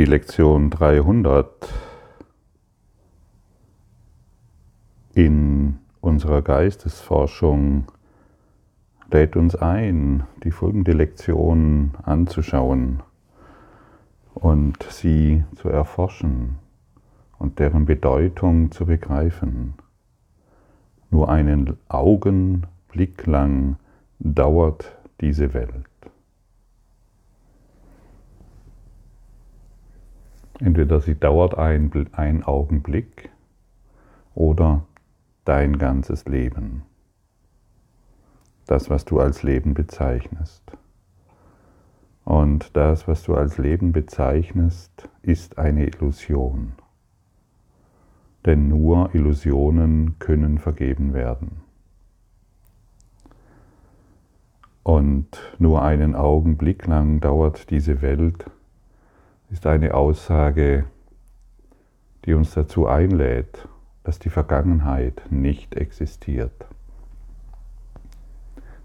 Die Lektion 300 in unserer Geistesforschung lädt uns ein, die folgende Lektion anzuschauen und sie zu erforschen und deren Bedeutung zu begreifen. Nur einen Augenblick lang dauert diese Welt. Entweder sie dauert ein, ein Augenblick oder dein ganzes Leben. Das, was du als Leben bezeichnest. Und das, was du als Leben bezeichnest, ist eine Illusion. Denn nur Illusionen können vergeben werden. Und nur einen Augenblick lang dauert diese Welt ist eine Aussage, die uns dazu einlädt, dass die Vergangenheit nicht existiert.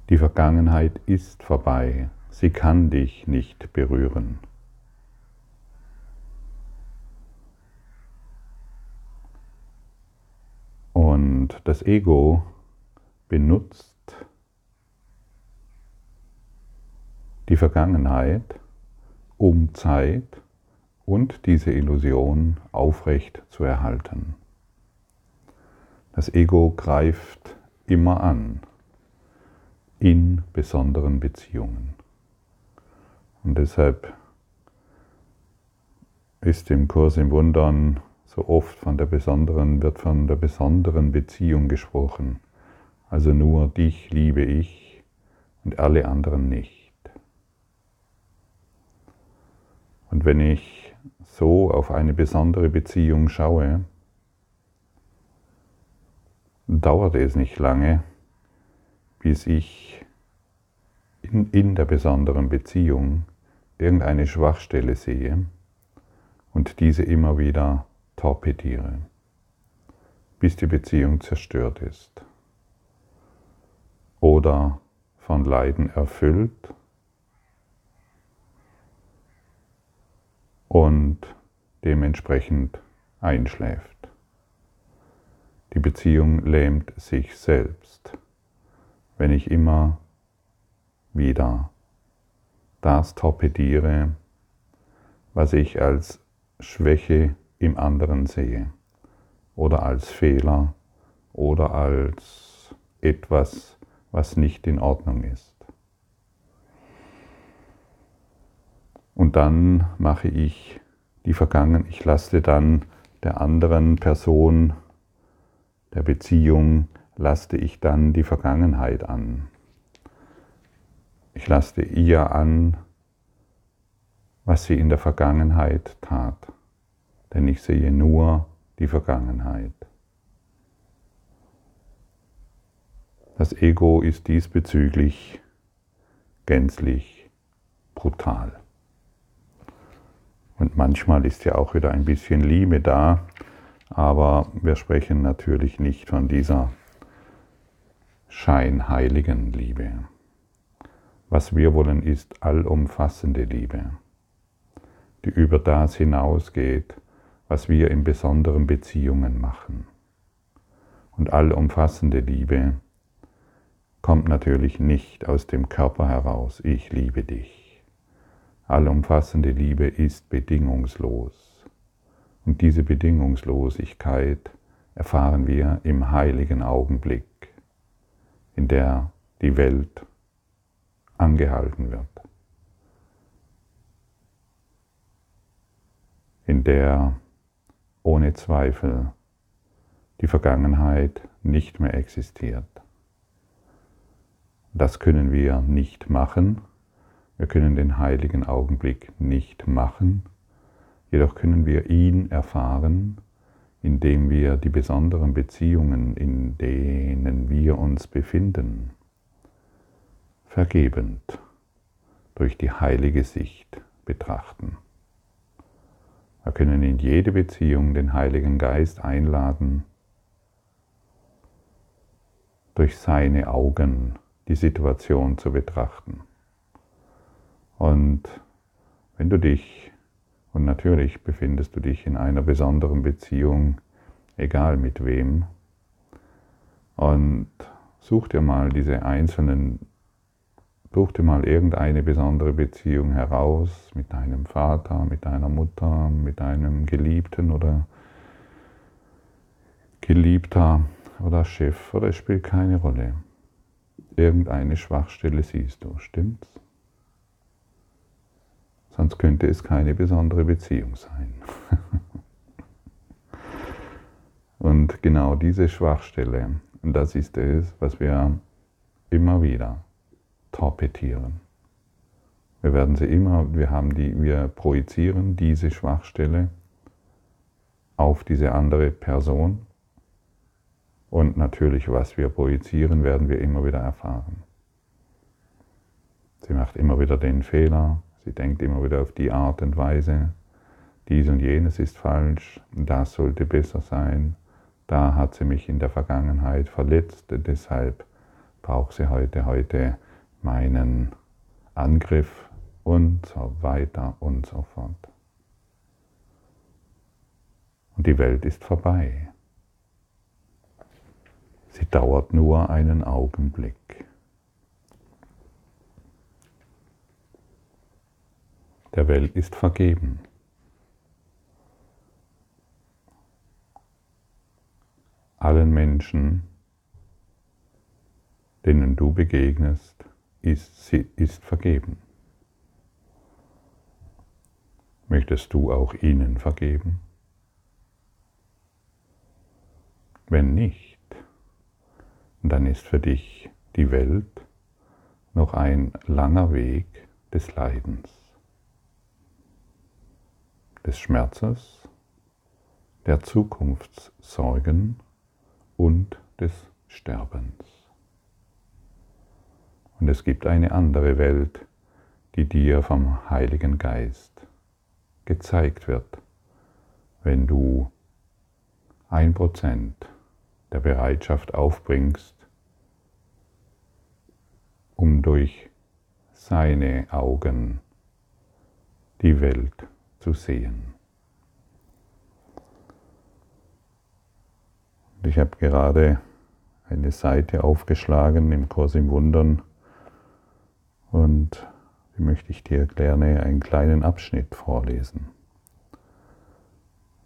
Die Vergangenheit ist vorbei, sie kann dich nicht berühren. Und das Ego benutzt die Vergangenheit, um Zeit und diese Illusion aufrecht zu erhalten. Das Ego greift immer an in besonderen Beziehungen. Und deshalb ist im Kurs im Wundern so oft von der besonderen, wird von der besonderen Beziehung gesprochen. Also nur dich liebe ich und alle anderen nicht. Und wenn ich so auf eine besondere Beziehung schaue, dauert es nicht lange, bis ich in, in der besonderen Beziehung irgendeine Schwachstelle sehe und diese immer wieder torpediere, bis die Beziehung zerstört ist oder von Leiden erfüllt und dementsprechend einschläft. Die Beziehung lähmt sich selbst, wenn ich immer wieder das torpediere, was ich als Schwäche im anderen sehe oder als Fehler oder als etwas, was nicht in Ordnung ist. Und dann mache ich die Vergangenheit, ich lasse dann der anderen Person, der Beziehung, laste ich dann die Vergangenheit an. Ich laste ihr an, was sie in der Vergangenheit tat. Denn ich sehe nur die Vergangenheit. Das Ego ist diesbezüglich gänzlich brutal. Und manchmal ist ja auch wieder ein bisschen Liebe da, aber wir sprechen natürlich nicht von dieser scheinheiligen Liebe. Was wir wollen, ist allumfassende Liebe, die über das hinausgeht, was wir in besonderen Beziehungen machen. Und allumfassende Liebe kommt natürlich nicht aus dem Körper heraus, ich liebe dich. Allumfassende Liebe ist bedingungslos. Und diese Bedingungslosigkeit erfahren wir im heiligen Augenblick, in der die Welt angehalten wird, in der ohne Zweifel die Vergangenheit nicht mehr existiert. Das können wir nicht machen, wir können den heiligen Augenblick nicht machen, jedoch können wir ihn erfahren, indem wir die besonderen Beziehungen, in denen wir uns befinden, vergebend durch die heilige Sicht betrachten. Wir können in jede Beziehung den Heiligen Geist einladen, durch seine Augen die Situation zu betrachten. Und wenn du dich Und natürlich befindest du dich in einer besonderen Beziehung, egal mit wem. Und such dir mal diese einzelnen, such dir mal irgendeine besondere Beziehung heraus mit deinem Vater, mit deiner Mutter, mit deinem Geliebten oder Geliebter oder Chef oder es spielt keine Rolle. Irgendeine Schwachstelle siehst du, stimmt's? Sonst könnte es keine besondere Beziehung sein. Und genau diese Schwachstelle, das ist es, was wir immer wieder torpedieren. Wir werden sie immer, wir haben die, wir projizieren diese Schwachstelle auf diese andere Person und natürlich, was wir projizieren, werden wir immer wieder erfahren. Sie macht immer wieder den Fehler, sie denkt immer wieder auf die Art und Weise, dies und jenes ist falsch, das sollte besser sein, da hat sie mich in der Vergangenheit verletzt, deshalb braucht sie heute, heute meinen Angriff und so weiter und so fort. Und die Welt ist vorbei. Sie dauert nur einen Augenblick. Der Welt ist vergeben. Allen Menschen, denen du begegnest, ist, ist vergeben. Möchtest du auch ihnen vergeben? Wenn nicht, dann ist für dich die Welt noch ein langer Weg des Leidens, des Schmerzes, der Zukunftssorgen und des Sterbens. Und es gibt eine andere Welt, die dir vom Heiligen Geist gezeigt wird, wenn du ein Prozent der Bereitschaft aufbringst, um durch seine Augen die Welt zu sehen. Ich habe gerade eine Seite aufgeschlagen im Kurs im Wundern und die möchte ich dir gerne einen kleinen Abschnitt vorlesen.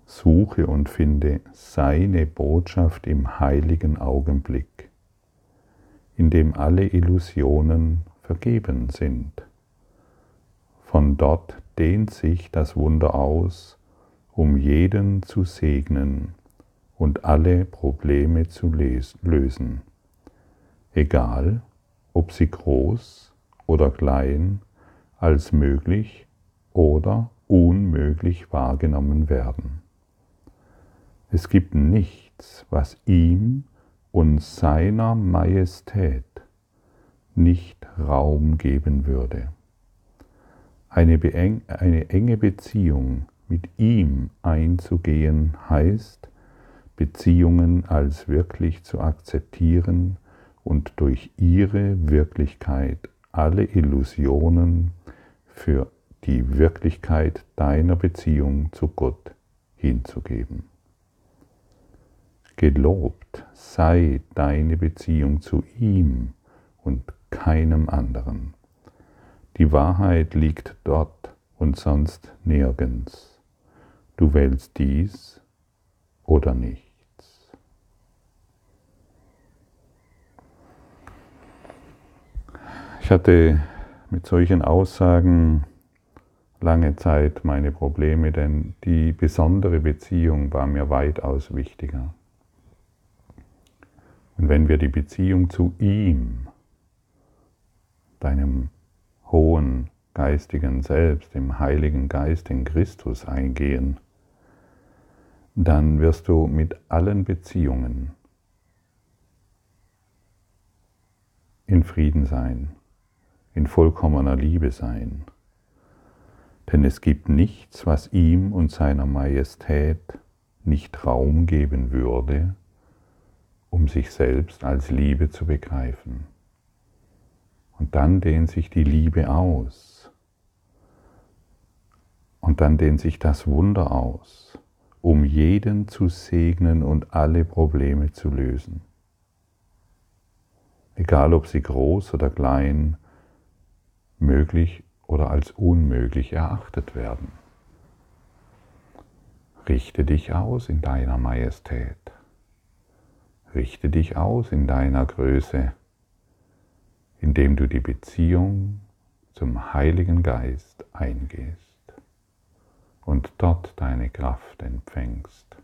Suche und finde seine Botschaft im heiligen Augenblick in dem alle Illusionen vergeben sind. Von dort dehnt sich das Wunder aus, um jeden zu segnen und alle Probleme zu lösen, egal ob sie groß oder klein als möglich oder unmöglich wahrgenommen werden. Es gibt nichts, was ihm und seiner Majestät nicht Raum geben würde. Eine, eine, enge Beziehung mit ihm einzugehen heißt, Beziehungen als wirklich zu akzeptieren und durch ihre Wirklichkeit alle Illusionen für die Wirklichkeit deiner Beziehung zu Gott hinzugeben. Gelobt sei deine Beziehung zu ihm und keinem anderen. Die Wahrheit liegt dort und sonst nirgends. Du wählst dies oder nichts. Ich hatte mit solchen Aussagen lange Zeit meine Probleme, denn die besondere Beziehung war mir weitaus wichtiger. Und wenn wir die Beziehung zu ihm, deinem hohen geistigen Selbst, dem Heiligen Geist in Christus eingehen, dann wirst du mit allen Beziehungen in Frieden sein, in vollkommener Liebe sein. Denn es gibt nichts, was ihm und seiner Majestät nicht Raum geben würde, um sich selbst als Liebe zu begreifen. Und dann dehnt sich die Liebe aus. Und dann dehnt sich das Wunder aus, um jeden zu segnen und alle Probleme zu lösen. Egal ob sie groß oder klein, möglich oder als unmöglich erachtet werden. Richte dich aus in deiner Majestät. Richte dich aus in deiner Größe, indem du die Beziehung zum Heiligen Geist eingehst und dort deine Kraft empfängst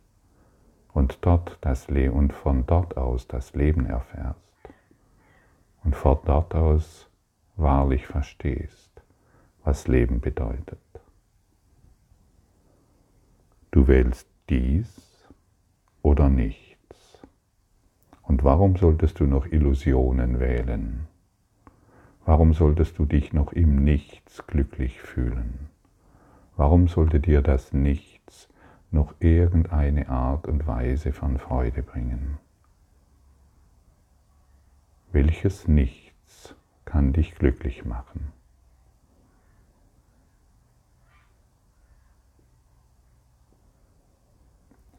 und dort das Le und von dort aus das Leben erfährst und von dort aus wahrlich verstehst, was Leben bedeutet. Du wählst dies oder nichts. Und warum solltest du noch Illusionen wählen? Warum solltest du dich noch im Nichts glücklich fühlen? Warum sollte dir das Nichts noch irgendeine Art und Weise von Freude bringen? Welches Nichts kann dich glücklich machen?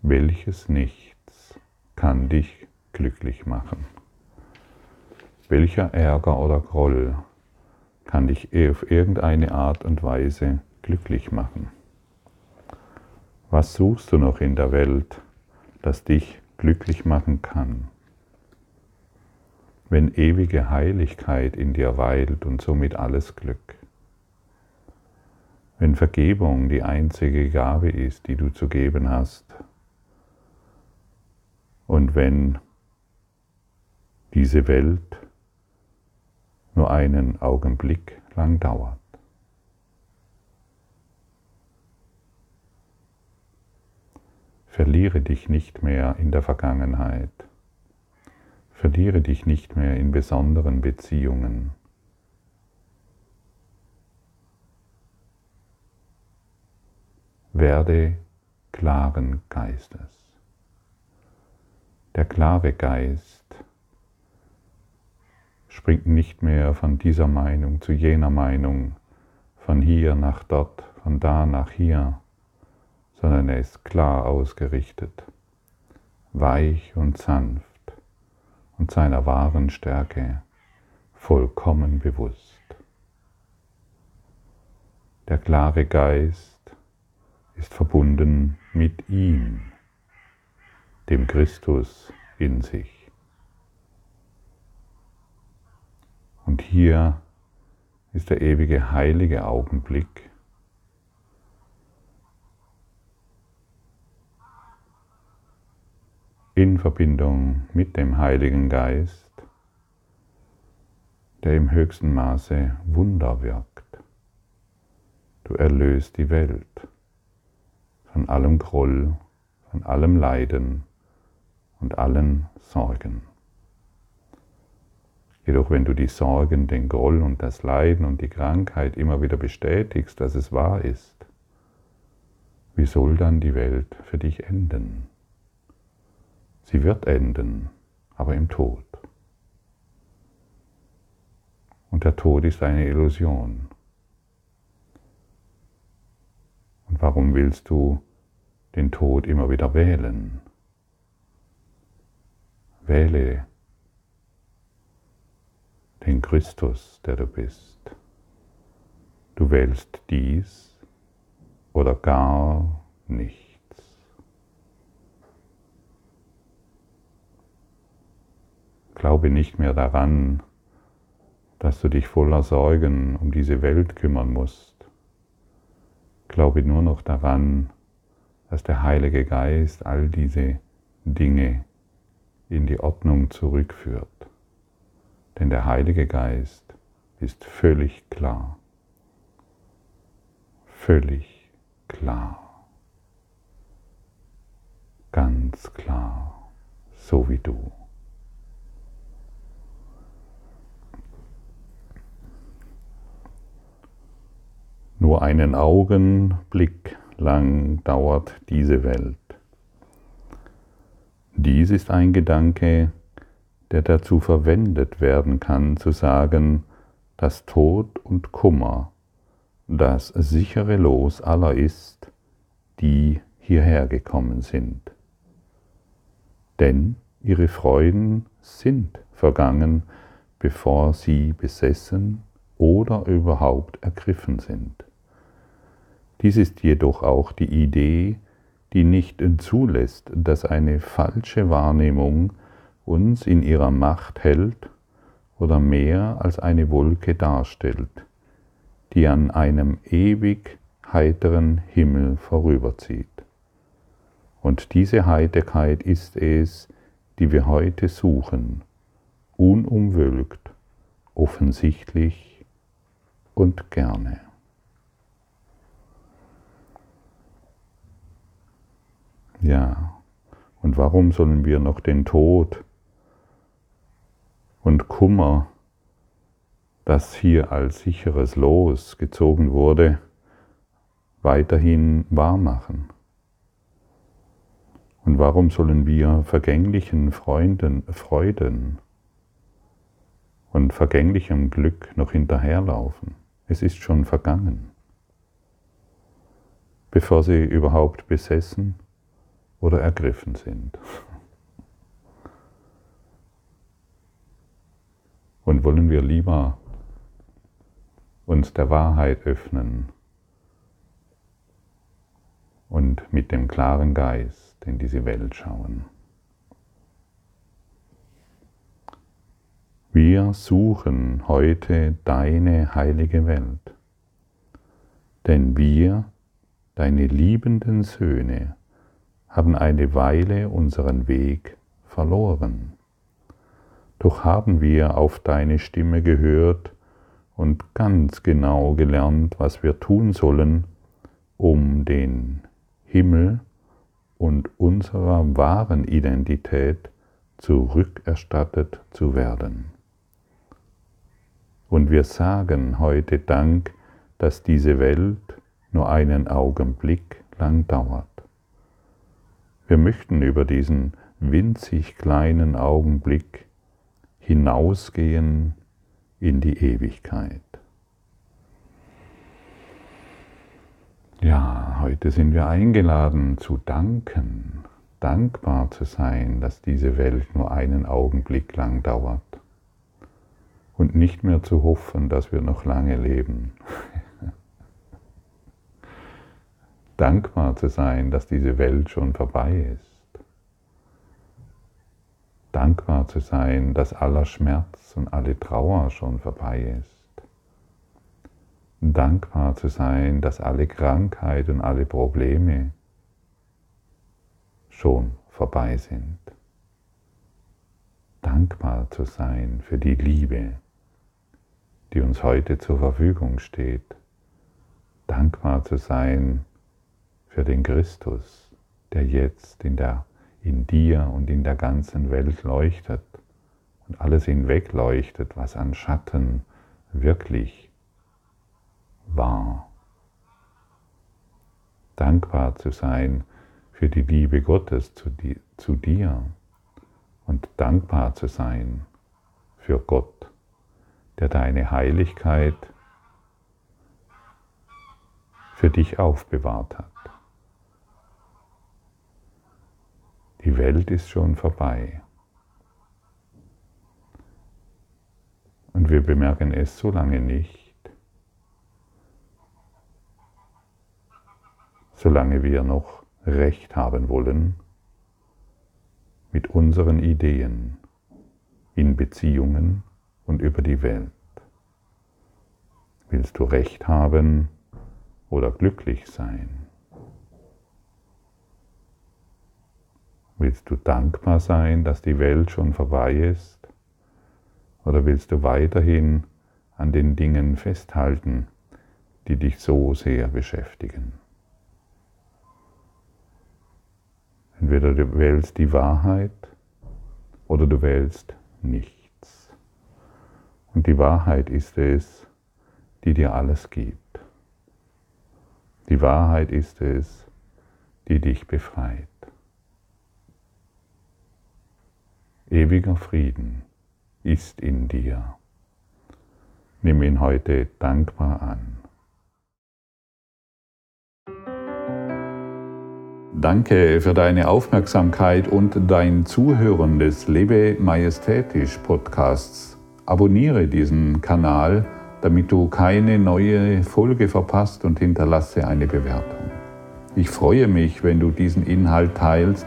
Welches Nichts kann dich glücklich machen? Welcher Ärger oder Groll kann dich auf irgendeine Art und Weise glücklich machen? Was suchst du noch in der Welt, das dich glücklich machen kann? Wenn ewige Heiligkeit in dir weilt und somit alles Glück. Wenn Vergebung die einzige Gabe ist, die du zu geben hast. Und wenn diese Welt nur einen Augenblick lang dauert. Verliere dich nicht mehr in der Vergangenheit. Verliere dich nicht mehr in besonderen Beziehungen. Werde klaren Geistes. Der klare Geist springt nicht mehr von dieser Meinung zu jener Meinung, von hier nach dort, von da nach hier, sondern er ist klar ausgerichtet, weich und sanft und seiner wahren Stärke vollkommen bewusst. Der klare Geist ist verbunden mit ihm, dem Christus in sich. Und hier ist der ewige heilige Augenblick. in Verbindung mit dem Heiligen Geist, der im höchsten Maße Wunder wirkt. Du erlöst die Welt von allem Groll, von allem Leiden und allen Sorgen. Jedoch wenn du die Sorgen, den Groll und das Leiden und die Krankheit immer wieder bestätigst, dass es wahr ist, wie soll dann die Welt für dich enden? Sie wird enden, aber im Tod. Und der Tod ist eine Illusion. Und warum willst du den Tod immer wieder wählen? Wähle den Christus, der du bist. Du wählst dies oder gar nichts. Glaube nicht mehr daran, dass du dich voller Sorgen um diese Welt kümmern musst. Glaube nur noch daran, dass der Heilige Geist all diese Dinge in die Ordnung zurückführt. Denn der Heilige Geist ist völlig klar. Völlig klar. Ganz klar, so wie du. Nur einen Augenblick lang dauert diese Welt. Dies ist ein Gedanke, der dazu verwendet werden kann, zu sagen, dass Tod und Kummer das sichere Los aller ist, die hierher gekommen sind. Denn ihre Freuden sind vergangen, bevor sie besessen oder überhaupt ergriffen sind. Dies ist jedoch auch die Idee, die nicht zulässt, dass eine falsche Wahrnehmung uns in ihrer Macht hält oder mehr als eine Wolke darstellt, die an einem ewig heiteren Himmel vorüberzieht. Und diese Heiterkeit ist es, die wir heute suchen, unumwölkt, offensichtlich und gerne. Ja, und warum sollen wir noch den Tod und Kummer, das hier als sicheres Los gezogen wurde, weiterhin wahrmachen? Und warum sollen wir vergänglichen Freunden, Freuden und vergänglichem Glück noch hinterherlaufen? Es ist schon vergangen, bevor sie überhaupt besessen oder ergriffen sind. Und wollen wir lieber uns der Wahrheit öffnen und mit dem klaren Geist in diese Welt schauen. Wir suchen heute deine heilige Welt, denn wir, deine liebenden Söhne, haben eine Weile unseren Weg verloren. Doch haben wir auf deine Stimme gehört und ganz genau gelernt, was wir tun sollen, um den Himmel und unserer wahren Identität zurückerstattet zu werden. Und wir sagen heute Dank, dass diese Welt nur einen Augenblick lang dauert. Wir möchten über diesen winzig kleinen Augenblick hinausgehen in die Ewigkeit. Ja, heute sind wir eingeladen zu danken, dankbar zu sein, dass diese Welt nur einen Augenblick lang dauert und nicht mehr zu hoffen, dass wir noch lange leben. dankbar zu sein, dass diese Welt schon vorbei ist. Dankbar zu sein, dass aller Schmerz und alle Trauer schon vorbei ist. Dankbar zu sein, dass alle Krankheit und alle Probleme schon vorbei sind. Dankbar zu sein für die Liebe, die uns heute zur Verfügung steht. Dankbar zu sein für den Christus, der jetzt in, der, in dir und in der ganzen Welt leuchtet und alles hinweg leuchtet, was an Schatten wirklich war. Dankbar zu sein für die Liebe Gottes zu, di zu dir und dankbar zu sein für Gott, der deine Heiligkeit für dich aufbewahrt hat. Die Welt ist schon vorbei. Und wir bemerken es so lange nicht, solange wir noch Recht haben wollen mit unseren Ideen in Beziehungen und über die Welt. Willst du Recht haben oder glücklich sein? Willst du dankbar sein, dass die Welt schon vorbei ist? Oder willst du weiterhin an den Dingen festhalten, die dich so sehr beschäftigen? Entweder du wählst die Wahrheit oder du wählst nichts. Und die Wahrheit ist es, die dir alles gibt. Die Wahrheit ist es, die dich befreit. Ewiger Frieden ist in dir. Nimm ihn heute dankbar an. Danke für deine Aufmerksamkeit und dein Zuhören des Lebe Majestätisch Podcasts. Abonniere diesen Kanal, damit du keine neue Folge verpasst und hinterlasse eine Bewertung. Ich freue mich, wenn du diesen Inhalt teilst,